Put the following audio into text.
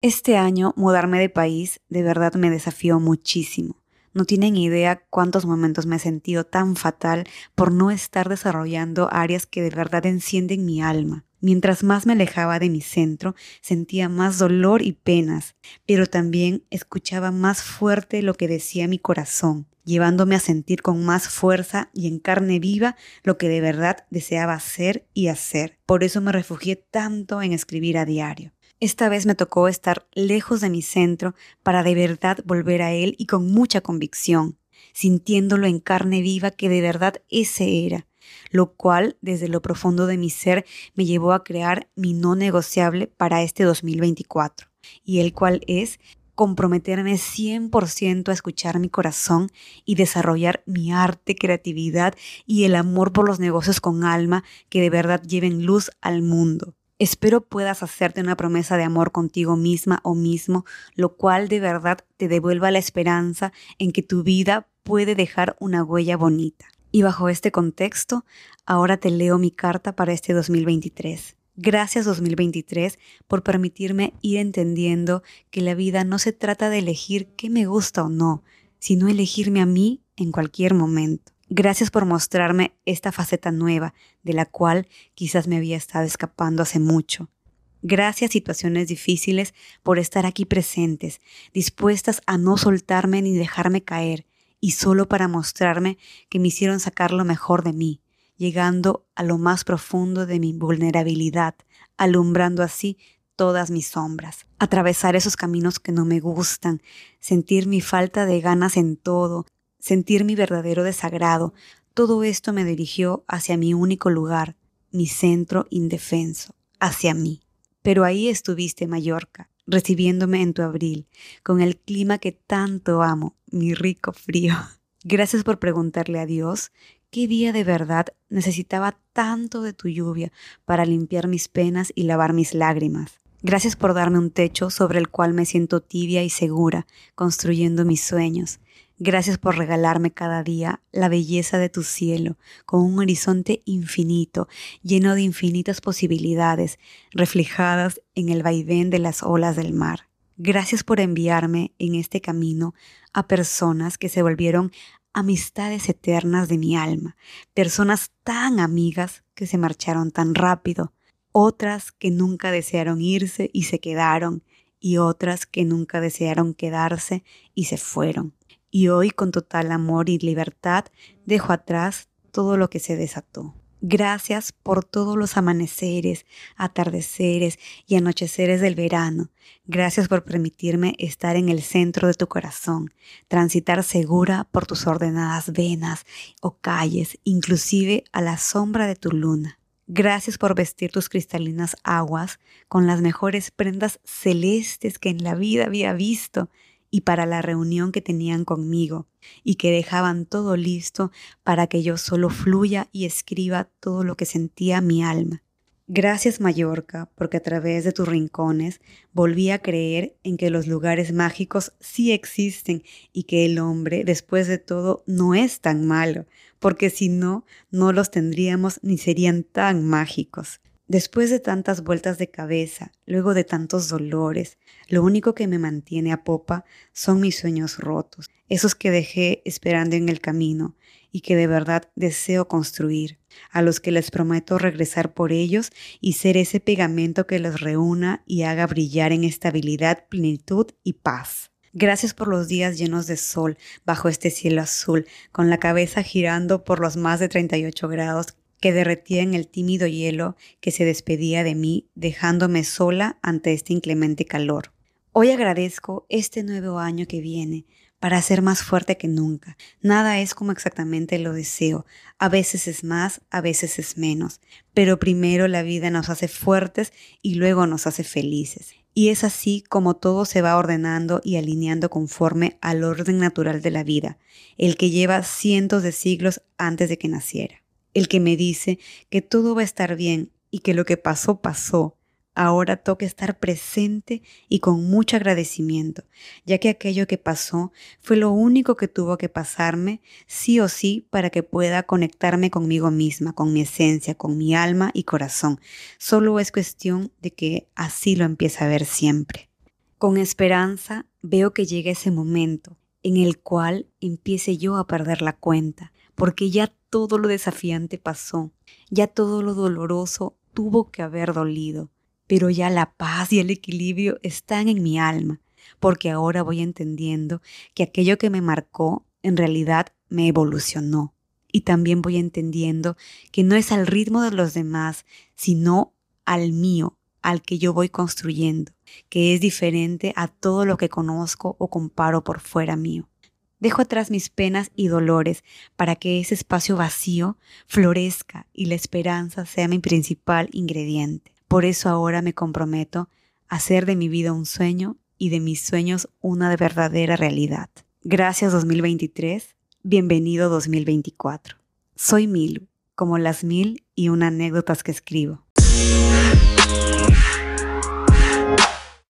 Este año mudarme de país de verdad me desafió muchísimo. No tienen idea cuántos momentos me he sentido tan fatal por no estar desarrollando áreas que de verdad encienden mi alma. Mientras más me alejaba de mi centro, sentía más dolor y penas, pero también escuchaba más fuerte lo que decía mi corazón, llevándome a sentir con más fuerza y en carne viva lo que de verdad deseaba hacer y hacer. Por eso me refugié tanto en escribir a diario. Esta vez me tocó estar lejos de mi centro para de verdad volver a él y con mucha convicción, sintiéndolo en carne viva que de verdad ese era, lo cual desde lo profundo de mi ser me llevó a crear mi no negociable para este 2024, y el cual es comprometerme 100% a escuchar mi corazón y desarrollar mi arte, creatividad y el amor por los negocios con alma que de verdad lleven luz al mundo. Espero puedas hacerte una promesa de amor contigo misma o mismo, lo cual de verdad te devuelva la esperanza en que tu vida puede dejar una huella bonita. Y bajo este contexto, ahora te leo mi carta para este 2023. Gracias 2023 por permitirme ir entendiendo que la vida no se trata de elegir qué me gusta o no, sino elegirme a mí en cualquier momento. Gracias por mostrarme esta faceta nueva, de la cual quizás me había estado escapando hace mucho. Gracias situaciones difíciles por estar aquí presentes, dispuestas a no soltarme ni dejarme caer, y solo para mostrarme que me hicieron sacar lo mejor de mí, llegando a lo más profundo de mi vulnerabilidad, alumbrando así todas mis sombras, atravesar esos caminos que no me gustan, sentir mi falta de ganas en todo, sentir mi verdadero desagrado, todo esto me dirigió hacia mi único lugar, mi centro indefenso, hacia mí. Pero ahí estuviste, Mallorca, recibiéndome en tu abril, con el clima que tanto amo, mi rico frío. Gracias por preguntarle a Dios qué día de verdad necesitaba tanto de tu lluvia para limpiar mis penas y lavar mis lágrimas. Gracias por darme un techo sobre el cual me siento tibia y segura, construyendo mis sueños. Gracias por regalarme cada día la belleza de tu cielo, con un horizonte infinito, lleno de infinitas posibilidades, reflejadas en el vaivén de las olas del mar. Gracias por enviarme en este camino a personas que se volvieron amistades eternas de mi alma, personas tan amigas que se marcharon tan rápido, otras que nunca desearon irse y se quedaron, y otras que nunca desearon quedarse y se fueron y hoy con total amor y libertad dejo atrás todo lo que se desató. Gracias por todos los amaneceres, atardeceres y anocheceres del verano. Gracias por permitirme estar en el centro de tu corazón, transitar segura por tus ordenadas venas o calles, inclusive a la sombra de tu luna. Gracias por vestir tus cristalinas aguas con las mejores prendas celestes que en la vida había visto y para la reunión que tenían conmigo y que dejaban todo listo para que yo solo fluya y escriba todo lo que sentía mi alma. Gracias Mallorca, porque a través de tus rincones volví a creer en que los lugares mágicos sí existen y que el hombre, después de todo, no es tan malo, porque si no, no los tendríamos ni serían tan mágicos. Después de tantas vueltas de cabeza, luego de tantos dolores, lo único que me mantiene a popa son mis sueños rotos, esos que dejé esperando en el camino y que de verdad deseo construir, a los que les prometo regresar por ellos y ser ese pegamento que los reúna y haga brillar en estabilidad, plenitud y paz. Gracias por los días llenos de sol bajo este cielo azul, con la cabeza girando por los más de 38 grados que derretía en el tímido hielo que se despedía de mí, dejándome sola ante este inclemente calor. Hoy agradezco este nuevo año que viene para ser más fuerte que nunca. Nada es como exactamente lo deseo. A veces es más, a veces es menos. Pero primero la vida nos hace fuertes y luego nos hace felices. Y es así como todo se va ordenando y alineando conforme al orden natural de la vida, el que lleva cientos de siglos antes de que naciera el que me dice que todo va a estar bien y que lo que pasó pasó. Ahora toca estar presente y con mucho agradecimiento, ya que aquello que pasó fue lo único que tuvo que pasarme, sí o sí, para que pueda conectarme conmigo misma, con mi esencia, con mi alma y corazón. Solo es cuestión de que así lo empiece a ver siempre. Con esperanza veo que llega ese momento en el cual empiece yo a perder la cuenta, porque ya todo lo desafiante pasó, ya todo lo doloroso tuvo que haber dolido, pero ya la paz y el equilibrio están en mi alma, porque ahora voy entendiendo que aquello que me marcó en realidad me evolucionó. Y también voy entendiendo que no es al ritmo de los demás, sino al mío, al que yo voy construyendo, que es diferente a todo lo que conozco o comparo por fuera mío. Dejo atrás mis penas y dolores para que ese espacio vacío florezca y la esperanza sea mi principal ingrediente. Por eso ahora me comprometo a hacer de mi vida un sueño y de mis sueños una verdadera realidad. Gracias 2023, bienvenido 2024. Soy Milu, como las mil y una anécdotas que escribo.